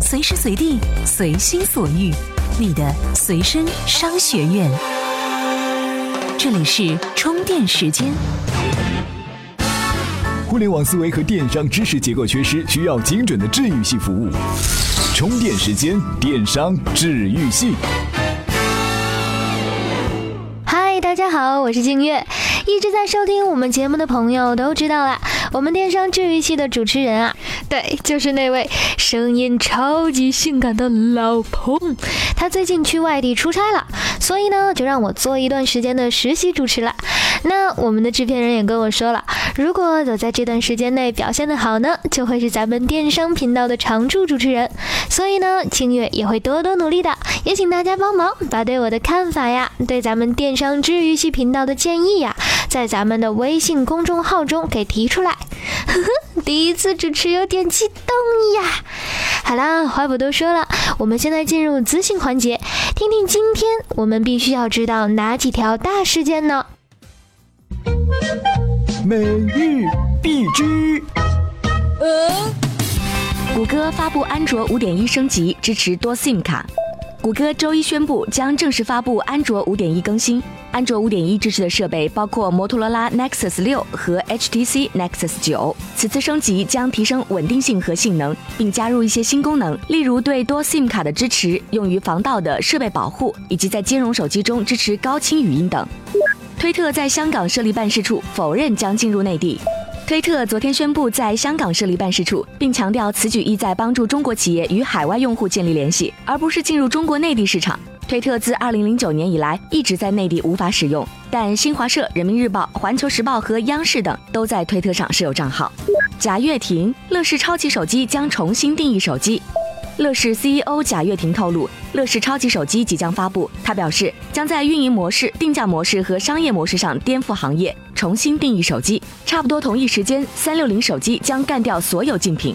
随时随地，随心所欲，你的随身商学院。这里是充电时间。互联网思维和电商知识结构缺失，需要精准的治愈系服务。充电时间，电商治愈系。嗨，大家好，我是静月。一直在收听我们节目的朋友都知道啦，我们电商治愈系的主持人啊，对，就是那位声音超级性感的老彭。他最近去外地出差了，所以呢，就让我做一段时间的实习主持了。那我们的制片人也跟我说了，如果我在这段时间内表现的好呢，就会是咱们电商频道的常驻主持人。所以呢，清月也会多多努力的，也请大家帮忙把对我的看法呀，对咱们电商治愈系频道的建议呀。在咱们的微信公众号中给提出来，呵 呵，第一次主持有点激动呀。好啦，话不多说了，我们现在进入资讯环节，听听今天我们必须要知道哪几条大事件呢？每日必知。呃，谷歌发布安卓五点一升级，支持多 SIM 卡。谷歌周一宣布将正式发布安卓五点一更新。安卓五点一支持的设备包括摩托罗拉 Nexus 六和 HTC Nexus 九。此次升级将提升稳定性和性能，并加入一些新功能，例如对多 SIM 卡的支持、用于防盗的设备保护，以及在兼容手机中支持高清语音等。推特在香港设立办事处，否认将进入内地。推特昨天宣布在香港设立办事处，并强调此举意在帮助中国企业与海外用户建立联系，而不是进入中国内地市场。推特自2009年以来一直在内地无法使用，但新华社、人民日报、环球时报和央视等都在推特上设有账号。贾跃亭，乐视超级手机将重新定义手机。乐视 CEO 贾跃亭透露，乐视超级手机即将发布。他表示，将在运营模式、定价模式和商业模式上颠覆行业，重新定义手机。差不多同一时间，三六零手机将干掉所有竞品。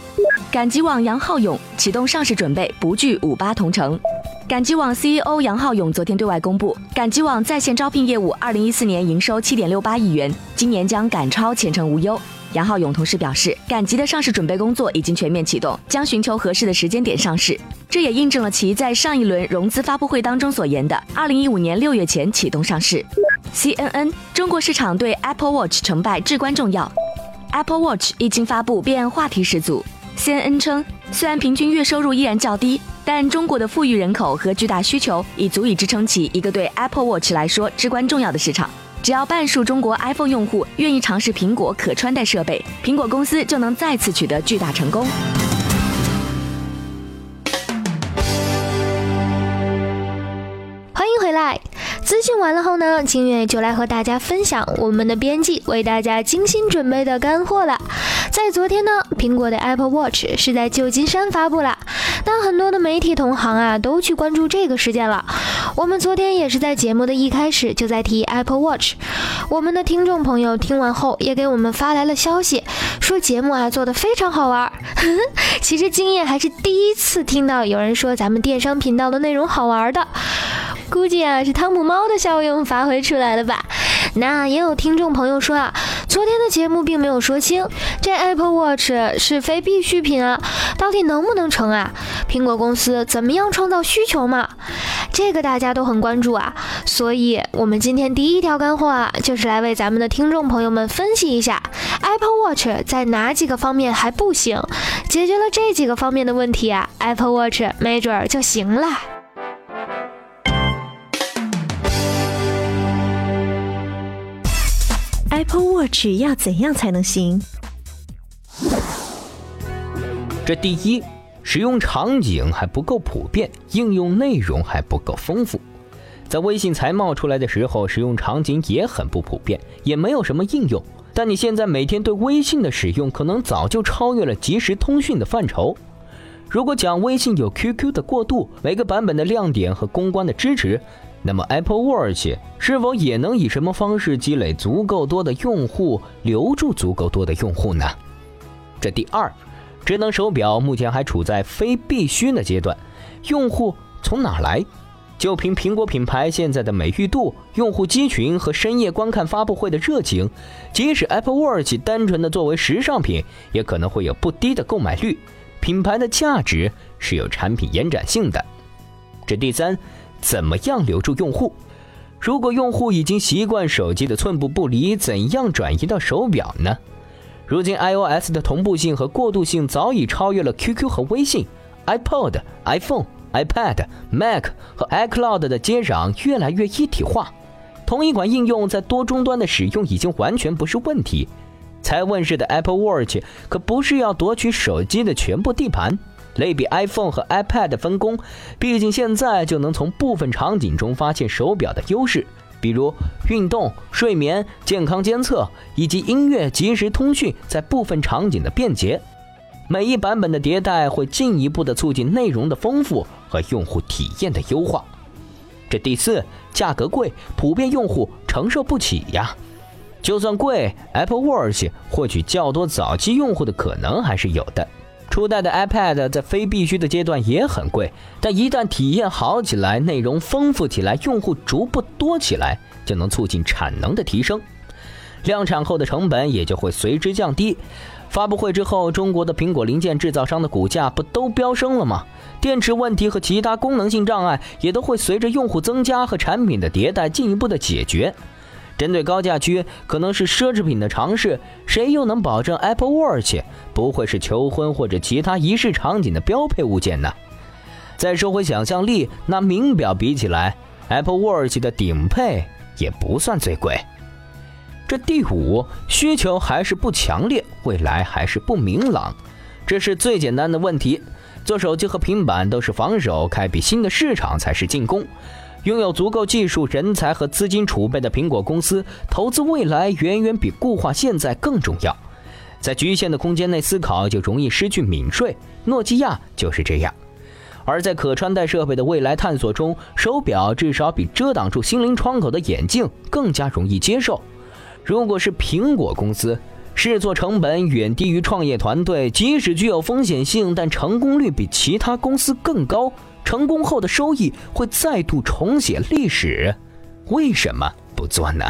赶集网杨浩勇启动上市准备，不惧五八同城。赶集网 CEO 杨浩勇昨天对外公布，赶集网在线招聘业务二零一四年营收七点六八亿元，今年将赶超前程无忧。杨浩勇同时表示，赶集的上市准备工作已经全面启动，将寻求合适的时间点上市。这也印证了其在上一轮融资发布会当中所言的，二零一五年六月前启动上市。CNN 中国市场对 Apple Watch 成败至关重要，Apple Watch 一经发布便话题十足。CNN 称，虽然平均月收入依然较低，但中国的富裕人口和巨大需求已足以支撑起一个对 Apple Watch 来说至关重要的市场。只要半数中国 iPhone 用户愿意尝试苹果可穿戴设备，苹果公司就能再次取得巨大成功。资讯完了后呢，清月就来和大家分享我们的编辑为大家精心准备的干货了。在昨天呢，苹果的 Apple Watch 是在旧金山发布了，但很多的媒体同行啊都去关注这个事件了。我们昨天也是在节目的一开始就在提 Apple Watch，我们的听众朋友听完后也给我们发来了消息，说节目啊做的非常好玩。其实今夜还是第一次听到有人说咱们电商频道的内容好玩的，估计啊是汤姆猫的效用发挥出来了吧。那也有听众朋友说啊，昨天的节目并没有说清，这 Apple Watch 是非必需品啊，到底能不能成啊？苹果公司怎么样创造需求嘛？这个大家都很关注啊，所以我们今天第一条干货啊，就是来为咱们的听众朋友们分析一下 Apple Watch 在哪几个方面还不行，解决了这几个方面的问题啊，Apple Watch 没准儿就行了。Apple Watch 要怎样才能行？这第一，使用场景还不够普遍，应用内容还不够丰富。在微信才冒出来的时候，使用场景也很不普遍，也没有什么应用。但你现在每天对微信的使用，可能早就超越了即时通讯的范畴。如果讲微信有 QQ 的过渡，每个版本的亮点和公关的支持。那么 Apple Watch 是否也能以什么方式积累足够多的用户，留住足够多的用户呢？这第二，智能手表目前还处在非必须的阶段，用户从哪来？就凭苹果品牌现在的美誉度、用户基群和深夜观看发布会的热情，即使 Apple Watch 单纯的作为时尚品，也可能会有不低的购买率。品牌的价值是有产品延展性的。这第三，怎么样留住用户？如果用户已经习惯手机的寸步不离，怎样转移到手表呢？如今 iOS 的同步性和过渡性早已超越了 QQ 和微信，iPod、iPhone、iPad、Mac 和 iCloud 的接壤越来越一体化，同一款应用在多终端的使用已经完全不是问题。才问世的 Apple Watch 可不是要夺取手机的全部地盘。类比 iPhone 和 iPad 的分工，毕竟现在就能从部分场景中发现手表的优势，比如运动、睡眠、健康监测以及音乐即时通讯在部分场景的便捷。每一版本的迭代会进一步的促进内容的丰富和用户体验的优化。这第四，价格贵，普遍用户承受不起呀。就算贵，Apple Watch 获取较多早期用户的可能还是有的。初代的 iPad 在非必须的阶段也很贵，但一旦体验好起来，内容丰富起来，用户逐步多起来，就能促进产能的提升，量产后的成本也就会随之降低。发布会之后，中国的苹果零件制造商的股价不都飙升了吗？电池问题和其他功能性障碍也都会随着用户增加和产品的迭代进一步的解决。针对高价区可能是奢侈品的尝试，谁又能保证 Apple Watch 不会是求婚或者其他仪式场景的标配物件呢？再说回想象力，那名表比起来，Apple Watch 的顶配也不算最贵。这第五，需求还是不强烈，未来还是不明朗，这是最简单的问题。做手机和平板都是防守，开辟新的市场才是进攻。拥有足够技术人才和资金储备的苹果公司，投资未来远远比固化现在更重要。在局限的空间内思考，就容易失去敏锐。诺基亚就是这样。而在可穿戴设备的未来探索中，手表至少比遮挡住心灵窗口的眼镜更加容易接受。如果是苹果公司，试错成本远低于创业团队，即使具有风险性，但成功率比其他公司更高。成功后的收益会再度重写历史，为什么不做呢？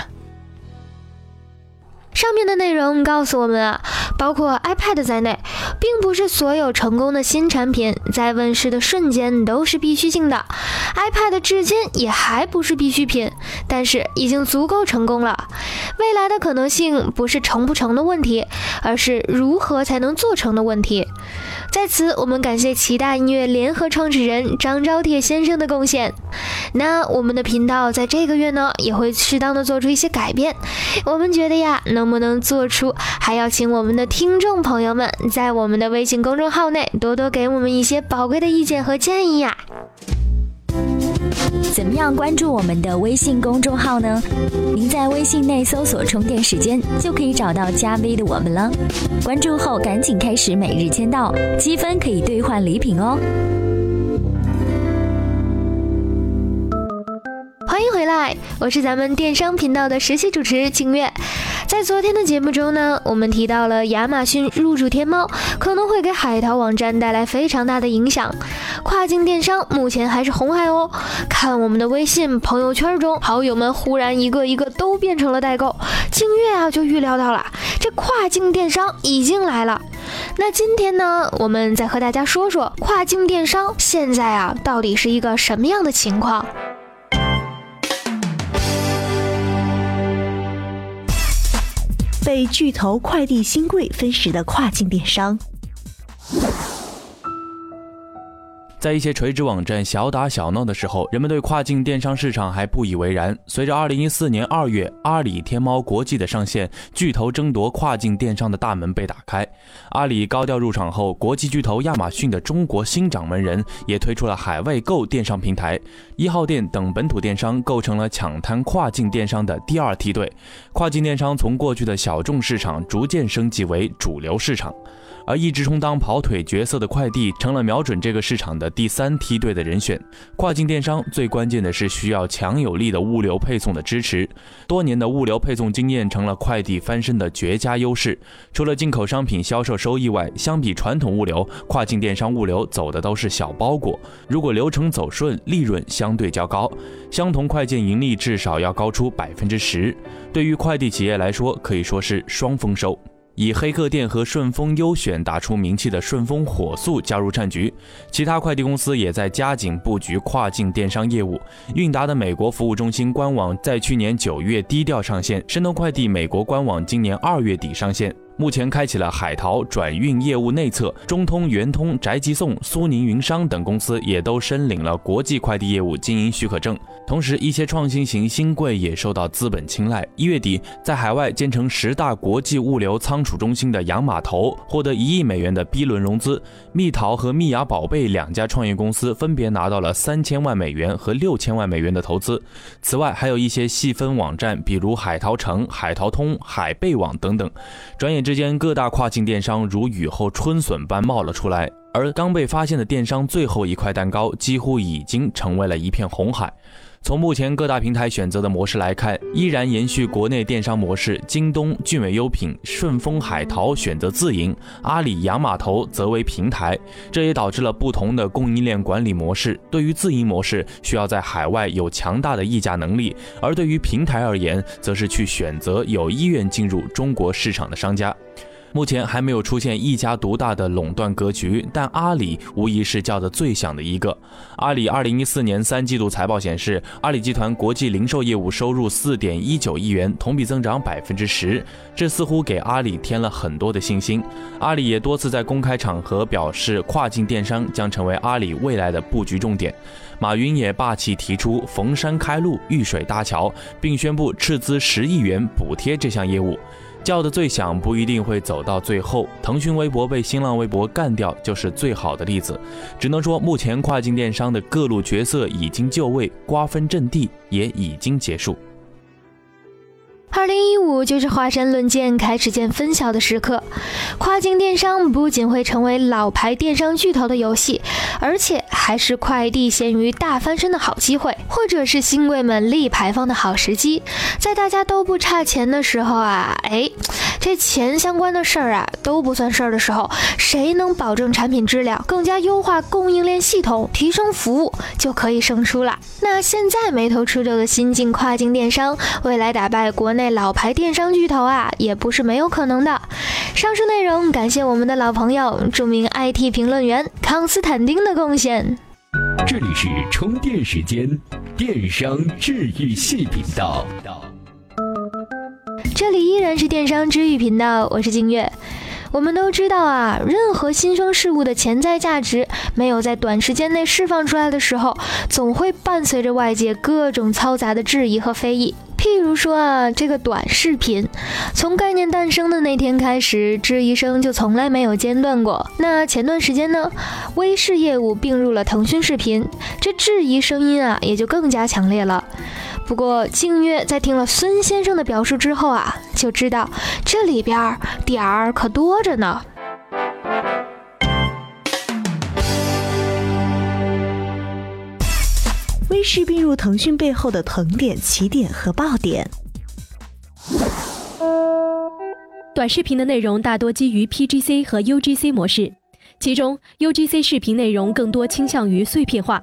上面的内容告诉我们啊，包括 iPad 在内，并不是所有成功的新产品在问世的瞬间都是必须性的。iPad 至今也还不是必需品，但是已经足够成功了。未来的可能性不是成不成的问题，而是如何才能做成的问题。在此，我们感谢齐大音乐联合创始人张昭铁先生的贡献。那我们的频道在这个月呢，也会适当的做出一些改变。我们觉得呀，能不能做出，还要请我们的听众朋友们在我们的微信公众号内多多给我们一些宝贵的意见和建议呀。怎么样关注我们的微信公众号呢？您在微信内搜索“充电时间”就可以找到加 V 的我们了。关注后赶紧开始每日签到，积分可以兑换礼品哦。欢迎回来，我是咱们电商频道的实习主持清月。在昨天的节目中呢，我们提到了亚马逊入驻天猫可能会给海淘网站带来非常大的影响。跨境电商目前还是红海哦。看我们的微信朋友圈中，好友们忽然一个一个都变成了代购，静月啊就预料到了，这跨境电商已经来了。那今天呢，我们再和大家说说跨境电商现在啊到底是一个什么样的情况。被巨头快递新贵分食的跨境电商。在一些垂直网站小打小闹的时候，人们对跨境电商市场还不以为然。随着2014年2月阿里天猫国际的上线，巨头争夺跨境电商的大门被打开。阿里高调入场后，国际巨头亚马逊的中国新掌门人也推出了海外购电商平台，一号店等本土电商构成了抢滩跨境电商的第二梯队。跨境电商从过去的小众市场逐渐升级为主流市场。而一直充当跑腿角色的快递，成了瞄准这个市场的第三梯队的人选。跨境电商最关键的是需要强有力的物流配送的支持，多年的物流配送经验成了快递翻身的绝佳优势。除了进口商品销售收益外，相比传统物流，跨境电商物流走的都是小包裹。如果流程走顺，利润相对较高，相同快件盈利至少要高出百分之十。对于快递企业来说，可以说是双丰收。以黑客店和顺丰优选打出名气的顺丰火速加入战局，其他快递公司也在加紧布局跨境电商业务。韵达的美国服务中心官网在去年九月低调上线，申通快递美国官网今年二月底上线。目前开启了海淘转运业务内测，中通、圆通、宅急送、苏宁云商等公司也都申领了国际快递业务经营许可证。同时，一些创新型新贵也受到资本青睐。一月底，在海外建成十大国际物流仓储中心的洋码头获得一亿美元的 B 轮融资，蜜桃和蜜芽宝贝两家创业公司分别拿到了三千万美元和六千万美元的投资。此外，还有一些细分网站，比如海淘城、海淘通、海贝网等等。转眼之间，各大跨境电商如雨后春笋般冒了出来，而刚被发现的电商最后一块蛋糕，几乎已经成为了一片红海。从目前各大平台选择的模式来看，依然延续国内电商模式，京东、聚美优品、顺丰、海淘选择自营，阿里、洋码头则为平台。这也导致了不同的供应链管理模式。对于自营模式，需要在海外有强大的议价能力；而对于平台而言，则是去选择有意愿进入中国市场的商家。目前还没有出现一家独大的垄断格局，但阿里无疑是叫得最响的一个。阿里二零一四年三季度财报显示，阿里集团国际零售业务收入四点一九亿元，同比增长百分之十，这似乎给阿里添了很多的信心。阿里也多次在公开场合表示，跨境电商将成为阿里未来的布局重点。马云也霸气提出逢山开路，遇水搭桥，并宣布斥资十亿元补贴这项业务。叫的最响不一定会走到最后，腾讯微博被新浪微博干掉就是最好的例子。只能说，目前跨境电商的各路角色已经就位，瓜分阵地也已经结束。二零一五就是华山论剑、开始见分晓的时刻。跨境电商不仅会成为老牌电商巨头的游戏，而且还是快递咸鱼大翻身的好机会，或者是新贵们立牌坊的好时机。在大家都不差钱的时候啊，哎，这钱相关的事儿啊都不算事儿的时候，谁能保证产品质量，更加优化供应链系统，提升服务，就可以胜出了。那现在眉头出皱的新晋跨境电商，未来打败国内。老牌电商巨头啊，也不是没有可能的。上述内容感谢我们的老朋友、著名 IT 评论员康斯坦丁的贡献。这里是充电时间，电商治愈系频道。这里依然是电商知遇频道，我是金月。我们都知道啊，任何新生事物的潜在价值没有在短时间内释放出来的时候，总会伴随着外界各种嘈杂的质疑和非议。譬如说啊，这个短视频，从概念诞生的那天开始，质疑声就从来没有间断过。那前段时间呢，微视业务并入了腾讯视频，这质疑声音啊也就更加强烈了。不过静月在听了孙先生的表述之后啊，就知道这里边点儿可多着呢。微视并入腾讯背后的腾点、起点和爆点。短视频的内容大多基于 PGC 和 UGC 模式，其中 UGC 视频内容更多倾向于碎片化，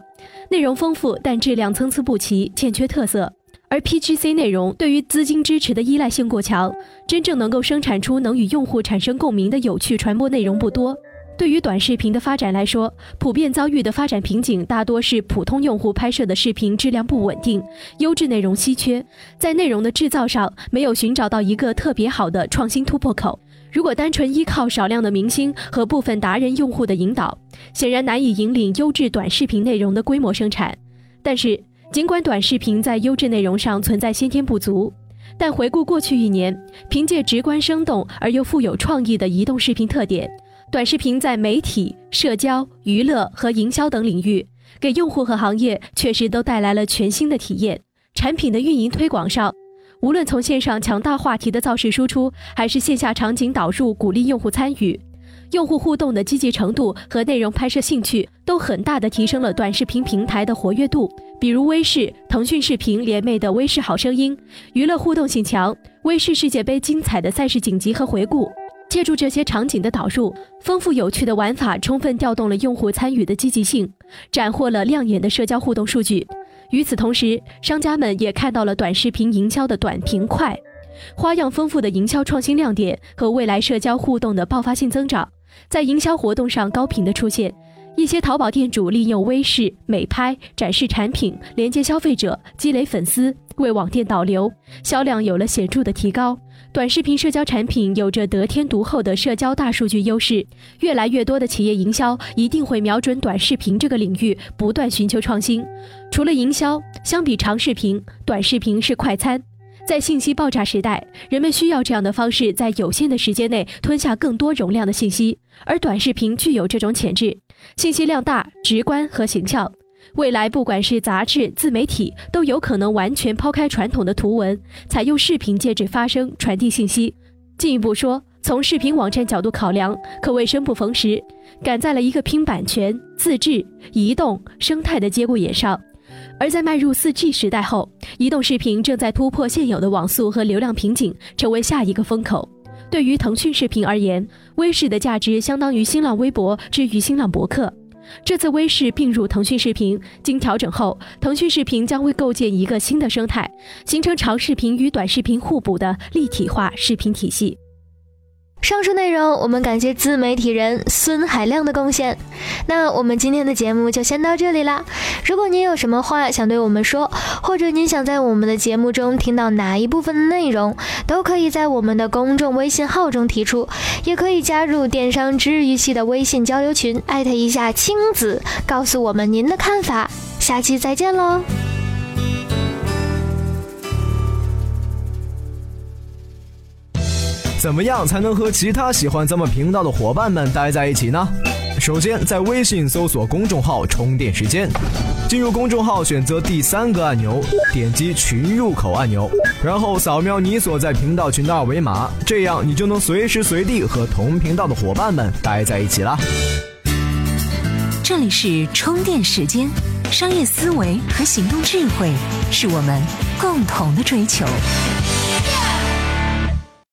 内容丰富但质量参差不齐，欠缺特色；而 PGC 内容对于资金支持的依赖性过强，真正能够生产出能与用户产生共鸣的有趣传播内容不多。对于短视频的发展来说，普遍遭遇的发展瓶颈大多是普通用户拍摄的视频质量不稳定，优质内容稀缺，在内容的制造上没有寻找到一个特别好的创新突破口。如果单纯依靠少量的明星和部分达人用户的引导，显然难以引领优质短视频内容的规模生产。但是，尽管短视频在优质内容上存在先天不足，但回顾过去一年，凭借直观生动而又富有创意的移动视频特点。短视频在媒体、社交、娱乐和营销等领域，给用户和行业确实都带来了全新的体验。产品的运营推广上，无论从线上强大话题的造势输出，还是线下场景导入鼓励用户参与，用户互动的积极程度和内容拍摄兴趣，都很大的提升了短视频平台的活跃度。比如微视、腾讯视频联袂的《微视好声音》，娱乐互动性强；微视世界杯精彩的赛事紧急和回顾。借助这些场景的导入，丰富有趣的玩法，充分调动了用户参与的积极性，斩获了亮眼的社交互动数据。与此同时，商家们也看到了短视频营销的短平快。花样丰富的营销创新亮点和未来社交互动的爆发性增长，在营销活动上高频的出现。一些淘宝店主利用微视、美拍展示产品，连接消费者，积累粉丝，为网店导流，销量有了显著的提高。短视频社交产品有着得天独厚的社交大数据优势，越来越多的企业营销一定会瞄准短视频这个领域，不断寻求创新。除了营销，相比长视频，短视频是快餐。在信息爆炸时代，人们需要这样的方式，在有限的时间内吞下更多容量的信息，而短视频具有这种潜质，信息量大、直观和形象。未来，不管是杂志、自媒体，都有可能完全抛开传统的图文，采用视频介质发声、传递信息。进一步说，从视频网站角度考量，可谓生不逢时，赶在了一个拼版权、自制、移动、生态的节骨眼上。而在迈入 4G 时代后，移动视频正在突破现有的网速和流量瓶颈，成为下一个风口。对于腾讯视频而言，微视的价值相当于新浪微博之于新浪博客。这次微视并入腾讯视频，经调整后，腾讯视频将会构建一个新的生态，形成长视频与短视频互补的立体化视频体系。上述内容，我们感谢自媒体人孙海亮的贡献。那我们今天的节目就先到这里啦。如果您有什么话想对我们说，或者您想在我们的节目中听到哪一部分的内容，都可以在我们的公众微信号中提出，也可以加入电商治愈系的微信交流群，艾特一下青子，告诉我们您的看法。下期再见喽！怎么样才能和其他喜欢咱们频道的伙伴们待在一起呢？首先，在微信搜索公众号“充电时间”，进入公众号选择第三个按钮，点击群入口按钮，然后扫描你所在频道群的二维码，这样你就能随时随地和同频道的伙伴们待在一起啦。这里是充电时间，商业思维和行动智慧是我们共同的追求。